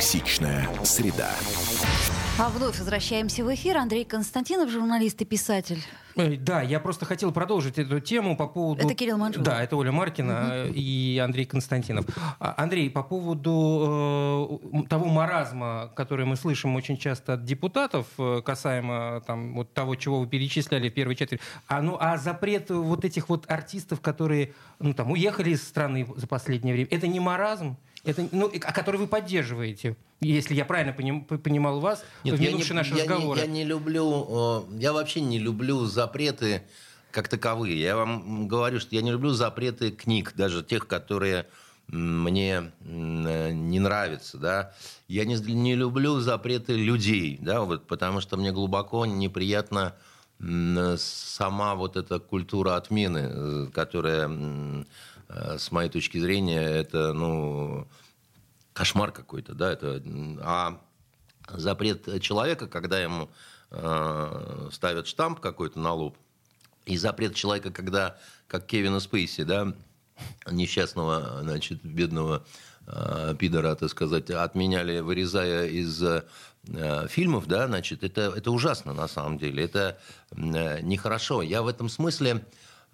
Токсичная среда. А вновь возвращаемся в эфир. Андрей Константинов, журналист и писатель. Ой, Да, я просто хотел продолжить эту тему по поводу... Это Кирилл Манжула. Да, это Оля Маркина и Андрей Константинов. А, Андрей, по поводу э, того маразма, который мы слышим очень часто от депутатов, э, касаемо там, вот того, чего вы перечисляли в первой четверти, а, ну, а запрет вот этих вот артистов, которые ну, там, уехали из страны за последнее время, это не маразм? Это, ну, а который вы поддерживаете, если я правильно поним- понимал вас Нет, в не, минувшие наши я не- разговоры. я не люблю, э, я вообще не люблю запреты как таковые. Я вам говорю, что я не люблю запреты книг, даже тех, которые мне э, не нравятся, да. Я не, не люблю запреты людей, да, вот, потому что мне глубоко неприятна м, сама вот эта культура отмены, э, которая, с моей точки зрения, это, ну, кошмар какой-то, да, это, а запрет человека, когда ему э, ставят штамп какой-то на лоб, и запрет человека, когда, как Кевина Спейси, да, несчастного, значит, бедного э, пидора, так сказать, отменяли, вырезая из э, фильмов, да, значит, это, это ужасно на самом деле, это э, нехорошо. Я в этом смысле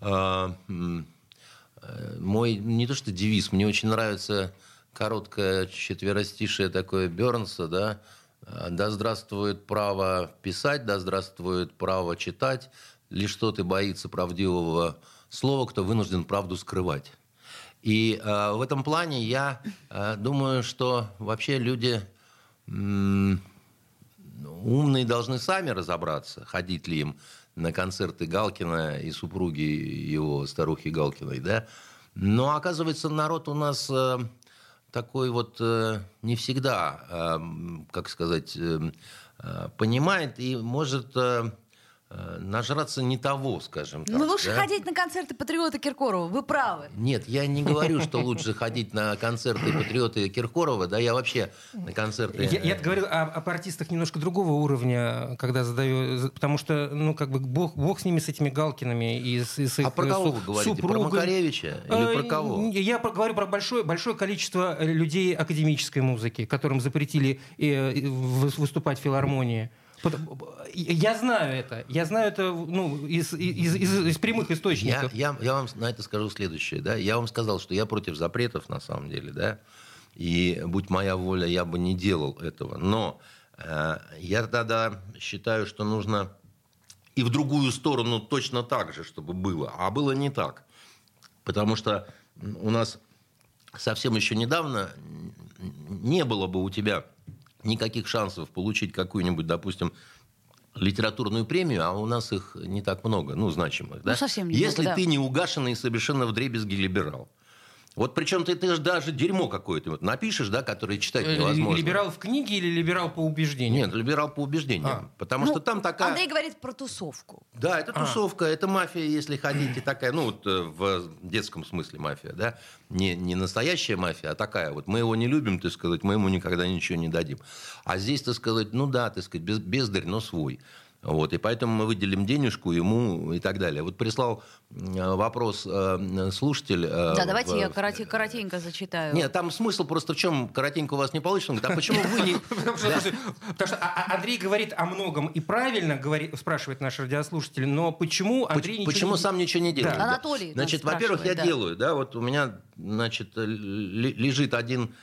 э, э, мой, не то что девиз, мне очень нравится короткое четверостишее такое Бернса, да, да здравствует право писать, да здравствует право читать, лишь тот и боится правдивого слова, кто вынужден правду скрывать. И э, в этом плане я э, думаю, что вообще люди умные должны сами разобраться, ходить ли им на концерты Галкина и супруги его старухи Галкиной, да. Но оказывается, народ у нас э, такой вот э, не всегда, э, как сказать, понимает и может нажраться не того, скажем так. ну, лучше да. ходить на концерты патриота Киркорова. Вы правы. Нет, я не говорю, что лучше ходить на концерты патриоты Киркорова, да, я вообще на концерты... Я, я говорю о- об артистах немножко другого уровня, когда задаю, за- потому что, ну, как бы, бог, бог с ними, с этими Галкиными и с, и с их А про кого вы говорите? Про супругами. Макаревича или про Э, кого? Я про- говорю про большое, большое количество людей академической музыки, которым запретили э, вы- выступать в филармонии. Я знаю это. Я знаю это ну, из, из, из- из прямых Я, источников. я, я вам на это скажу следующее. Да? Я вам сказал, что я против запретов, на самом деле. Да? И будь моя воля, я бы не делал этого. Но э, я тогда считаю, что нужно и в другую сторону точно так же, чтобы было. А было не так. Потому что у нас совсем еще недавно не было бы у тебя никаких шансов получить какую-нибудь, допустим, литературную премию, а у нас их не так много, ну, значимых. Да? совсем немного, Если да. ты не угашенный совершенно вдребезги либерал. Вот причем ты, ты же даже дерьмо какое-то вот напишешь, да, которое читать Э, невозможно. Либерал в книге или либерал по убеждению? Нет, либерал по убеждениям. А. Потому Ну, что там такая... Андрей говорит про тусовку. Да, это А. тусовка, это мафия, если хотите, такая, ну, вот э, в детском смысле мафия, да, не, не настоящая мафия, а такая вот, мы его не любим, так сказать, мы ему никогда ничего не дадим. А здесь, так сказать, ну да, так сказать, без, бездарь, но свой. Вот, и поэтому мы выделим денежку ему и так далее. Вот прислал э, вопрос э, слушатель. э, Да, давайте в- я короте- коротенько зачитаю. Нет, там смысл просто в чем, коротенько у вас не получится. Он говорит, а почему вы не... Потому что, А- А- Андрей говорит о многом и правильно говорит, спрашивает наш радиослушатель, но почему Андрей ничего Почему сам ничего не делает? Да. Да. Анатолий нас Значит, во-первых, я да. делаю, да, вот у меня, значит, лежит один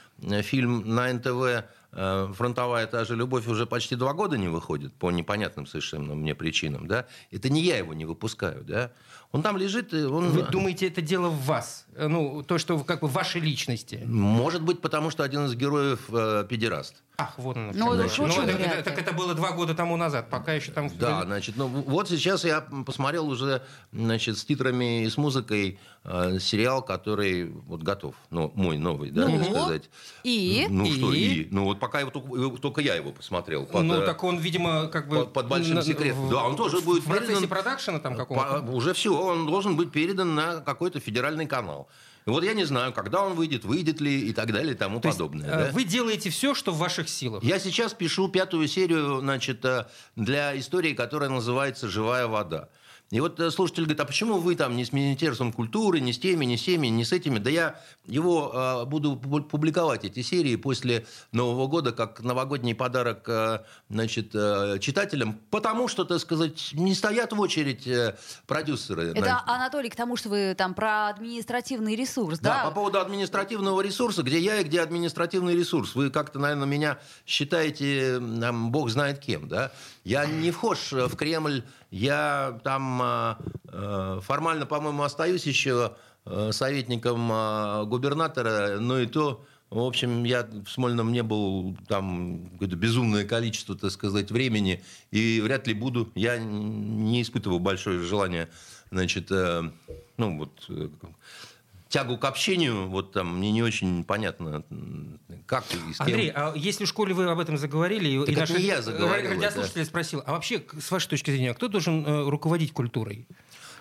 фильм на НТВ «Фронтовая та же любовь» уже почти два года не выходит по непонятным совершенно мне причинам, да. Это не я его не выпускаю, да. Он там лежит, и он... Вы думаете, это дело в вас? Э, Ну, то, что как бы в вашей личности. Может быть, потому что один из героев э, педераст. Ах, вот оно. Ну, что. это очень это, вряд это- так это было два года тому назад, пока еще там... Да, значит, ну вот сейчас я посмотрел уже, значит, с титрами и с музыкой э, сериал, который вот готов, ну мой новый, да, Ну, так сказать. и? Ну что И? и? Ну вот пока его только, его- только я его посмотрел. под, ну, э, так он, видимо, как бы... под- под большим на- секретом. в- Да, он тоже будет В процессе передан- продакшена там По- какого-то? Уже все, он должен быть передан на какой-то федеральный канал. Вот я не знаю, когда он выйдет, выйдет ли и так далее и тому То есть, подобное. э, да. Вы делаете все, что в ваших силах. Я сейчас пишу пятую серию значит, э, для истории, которая называется «Живая вода». И вот э, слушатель говорит, а почему вы там не с Министерством культуры, не с теми, не с теми, не с этими? Да я его э, буду пу- публиковать, эти серии, после Нового года, как новогодний подарок э, значит, э, читателям, потому что, так сказать, не стоят в очередь э, продюсеры. Это, на- Анатолий, к тому, что вы там про административный ресурс, да, да? по поводу административного ресурса, где я и где административный ресурс. Вы как-то, наверное, меня считаете, там, бог знает кем, да? Я не вхож в Кремль, я там э, э, формально, по-моему, остаюсь еще э, советником э, губернатора, но и то... В общем, я в Смольном не был там какое-то безумное количество, так сказать, времени, и вряд ли буду. Я не испытываю большое желание, значит, э, ну вот, тягу к общению, вот там мне не очень понятно, как и с кем. Андрей, а если в школе вы об этом заговорили, и- Так и это наши не я заговорил, ра- радиослушатели спросил, а вообще, с вашей точки зрения, кто должен э, руководить культурой?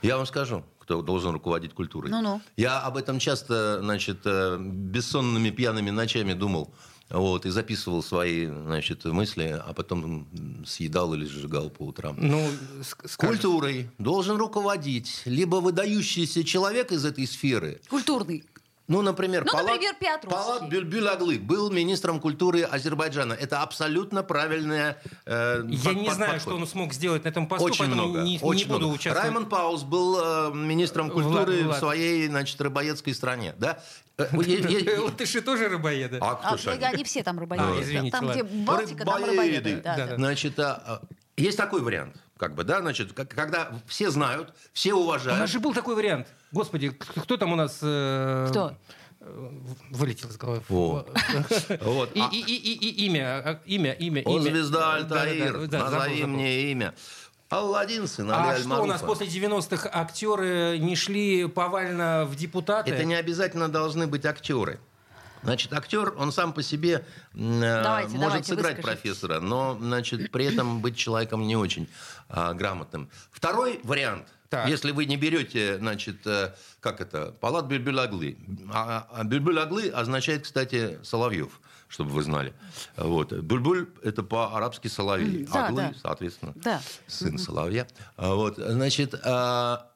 Я вам скажу, кто должен руководить культурой. Ну-ну. Я об этом часто, значит, э, бессонными пьяными ночами думал. Вот, и записывал свои значит, мысли, а потом съедал или сжигал по утрам. Ну, ск- скажете. Культурой должен руководить либо выдающийся человек из этой сферы, Культурный. Ну, например, Ну, Палат, например. Палат Бюльбюль Аглы был министром культуры Азербайджана. Это абсолютно правильная э, Я под- не под- знаю, подход. что он смог сделать на этом посту, Очень поэтому много, не, не очень буду много. участвовать. Раймонд Паус был э, министром культуры Влад, Влад. в своей, значит, рыбоедской стране, да? Э, Латыши тоже рыбоеды? А А, кто ж они? все там рыбоеды. Там, где. Балтика, там Рыбоеды. Значит, а, а, есть такой вариант, как бы, да, значит, как- когда все знают, все У нас уважают. же был такой вариант. Господи, кто там у нас... э, Кто? Вылетел из головы. Вот. Вот. И, А- и- и- и- и имя, а, имя, имя, О, имя. звезда Да, Альтаир, да, да, да, забыл, назови забыл. мне имя. Алладин, сын А Али что у нас после 90-х актеры не шли повально в депутаты? Это не обязательно должны быть актеры. Значит, актер, он сам по себе м, э, Давайте, может давайте, сыграть выскажите. профессора, но, значит, при этом быть человеком не очень а, грамотным. Второй вариант, Так. если вы не берете, значит, э, как это, палат Бюльбюль-Аглы. А, а означает, кстати, Соловьев, чтобы вы знали. Вот. Бюльбюль – это по-арабски соловей. Да, Аглы, да. соответственно, Да. сын соловья. А Вот, значит, а,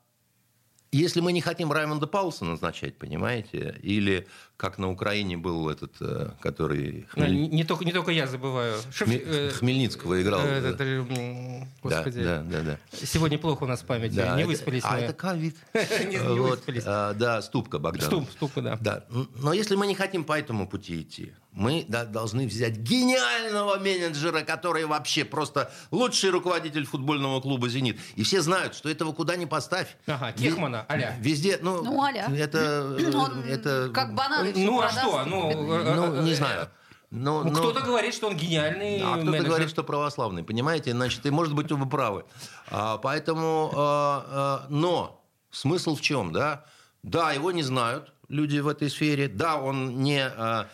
если мы не хотим Раймонда Пауса назначать, понимаете, или как на Украине был этот, э, который Ну, Хмель- не, не только, не только я забываю. Шеф- э, Хмельницкого играл. э, да. это, Да, Господи. да, да, да. Сегодня плохо у нас память. Да, не это- выспались А мы. это ковид. Не- не Вот, выспались. а, Да, ступка Богдан. Ступ, ступа, да. Да. Но если мы не хотим по этому пути идти, мы да, должны взять гениального менеджера, который вообще просто лучший руководитель футбольного клуба «Зенит». И все знают, что этого куда ни поставь. Ага, Техмана, а-ля. Везде, ну, Ну, а-ля. это... Он это как Ну, а что? Ну, э, ну, э, не э, знаю. Но, Ну, но- Кто-то говорит, что он гениальный а кто-то менеджер. говорит, что православный, понимаете? Значит, и может быть оба правы. А, поэтому, а, а, но смысл в чем, да? Да, его не знают люди в этой сфере. Да, он не а,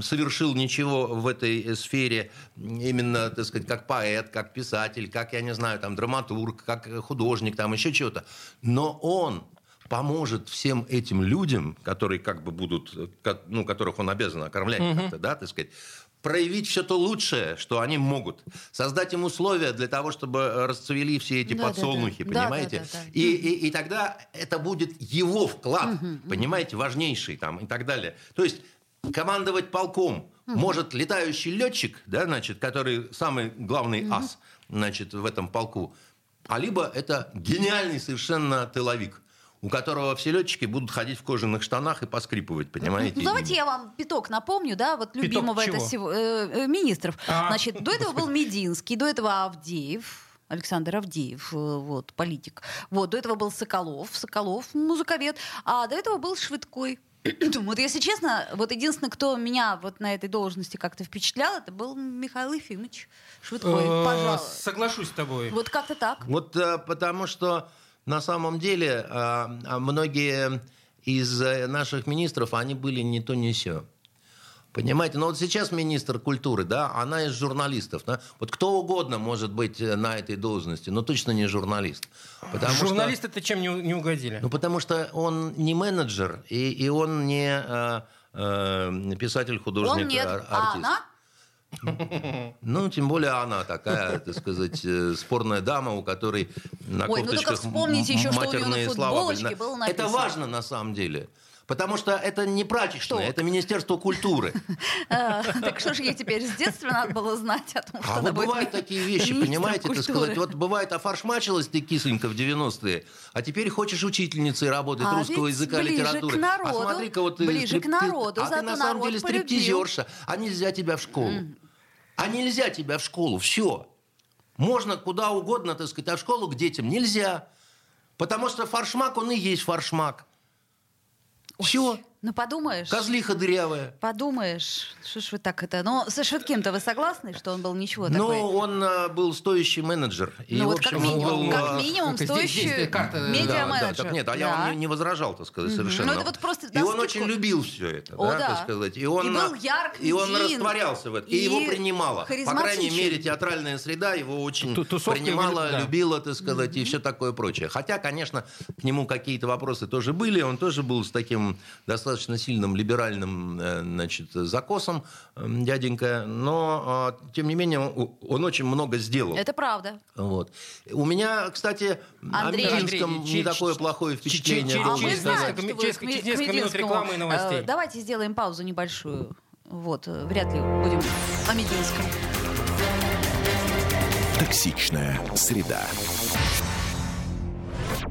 совершил ничего в этой сфере именно, так сказать, как поэт, как писатель, как, я не знаю, там, драматург, как художник, там, еще чего-то. Но он поможет всем этим людям, которые как бы будут, ну, которых он обязан окормлять как-то, да, так сказать, проявить все то лучшее, что они могут, создать им условия для того, чтобы расцвели все эти Да, подсолнухи, да. Да, понимаете? да, да, да. И, и, и тогда это будет его вклад, понимаете, важнейший там и так далее. То есть командовать полком может летающий летчик, да, значит, который самый главный ас, значит, в этом полку, а либо это гениальный совершенно тыловик, у которого все летчики будут ходить в кожаных штанах и поскрипывать, понимаете? Ну, давайте я вам пяток напомню, да, вот Пяток любимого это сего- э, э, министров. А, Значит, до этого был Мединский, до этого Авдеев. Александр Авдеев, э, вот, политик. Вот, до этого был Соколов, Соколов, музыковед. А до этого был Швыдкой. Вот если честно, вот единственный, кто меня вот на этой должности как-то впечатлял, это был Михаил Ефимович Швыдкой, Э, пожалуй. Соглашусь с тобой. Вот как-то так. Вот потому что на самом деле э, а многие из э, наших министров, они были не то не сё. Понимаете, ну вот сейчас министр культуры, да, она из журналистов. Да? Вот кто угодно может быть э, на этой должности, но точно не журналист. Потому что- Журналисты-то чем не, угодили? ну, потому что он не менеджер, и, и он не э, э, писатель, художник, Он нет, ар- а артист. она? Ну, тем более она такая, так сказать, э, спорная дама, у которой на Ой, ну кофточках вспомните еще, что матерные слова были. футболочке было Это важно на самом деле. Потому что это не прачечная, Что? это Министерство культуры. А, Так что же ей теперь с детства надо было знать о том, что А она вот бывают такие вещи, понимаете, так сказать. Вот бывает, офаршмачилась ты кисонька в 90-е, а теперь хочешь учительницей работать А русского языка, литературы. а смотри-ка, вот ты ближе к народу, А ты на самом деле стриптизерша, а нельзя тебя в школу. А нельзя тебя в школу, все. Можно куда угодно, так сказать, а в школу к детям нельзя. Потому что фаршмак, он и есть фаршмак. Все. Ну, подумаешь. Козлиха дырявая. Подумаешь, что ж вы так это... Ну, со Швыдким-то вы согласны, что он был ничего Ну, такой? он а, был стоящий менеджер. И, Ну, вот общем, как минимум, был, как а, минимум здесь- здесь стоящий карта, да, Да, медиа-менеджер. да, так нет, а я Да. вам не, не возражал, так сказать, совершенно. Ну, это вот просто и он скидку. очень любил все это, О, да, да. так сказать. И он, И был ярк, и он един, растворялся в этом, и, и его принимала. По крайней мере, театральная среда его очень Ту- тусовка принимала, да. любила, так сказать, и все такое прочее. Хотя, конечно, к нему какие-то вопросы тоже были, он тоже был с таким достаточно сильным либеральным, э, значит, закосом, дяденька, но, э, тем не менее, он- очень много сделал. Это правда. Вот. У меня, кстати, Андрей. о Минском Андрей, не такое плохое впечатление. А мы знаем, что вы через- к через Ми- к несколько минут Мединскому. рекламы и новостей. Давайте сделаем паузу небольшую. Вот, э, вряд ли будем о Мединском. Токсичная среда.